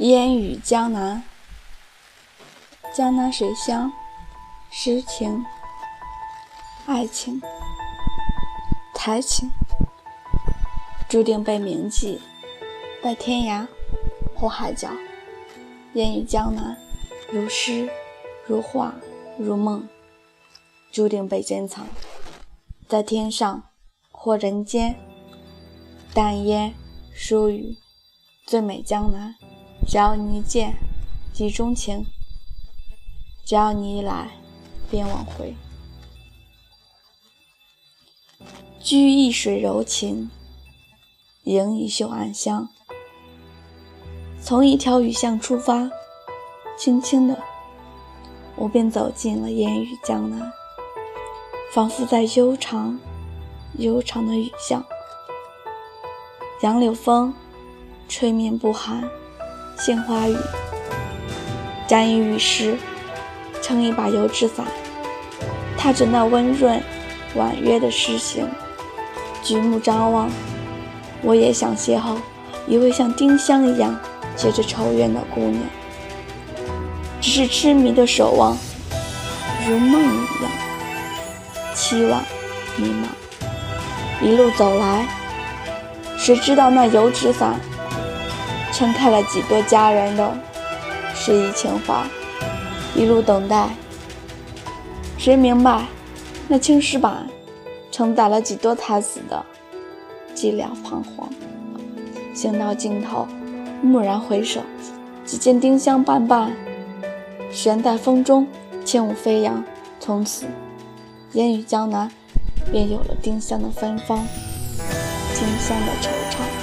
烟雨江南，江南水乡，诗情、爱情、才情，注定被铭记在天涯或海角。烟雨江南，如诗，如画，如梦，注定被珍藏在天上或人间。淡烟疏雨，最美江南。只要你一见，即钟情；只要你一来，便往回。掬一水柔情，迎一袖暗香。从一条雨巷出发，轻轻的，我便走进了烟雨江南，仿佛在悠长、悠长的雨巷。杨柳风，吹面不寒；杏花雨，沾于雨湿。撑一把油纸伞，踏着那温润婉约的诗行，举目张望，我也想邂逅一位像丁香一样结着愁怨的姑娘。只是痴迷的守望，如梦一样，期望迷茫。一路走来。谁知道那油纸伞撑开了几多佳人的诗意情怀？一路等待，谁明白那青石板承载了几多太子的寂寥彷徨？行到尽头，蓦然回首，只见丁香瓣瓣悬在风中，轻舞飞扬。从此，烟雨江南便有了丁香的芬芳。丁香的惆怅。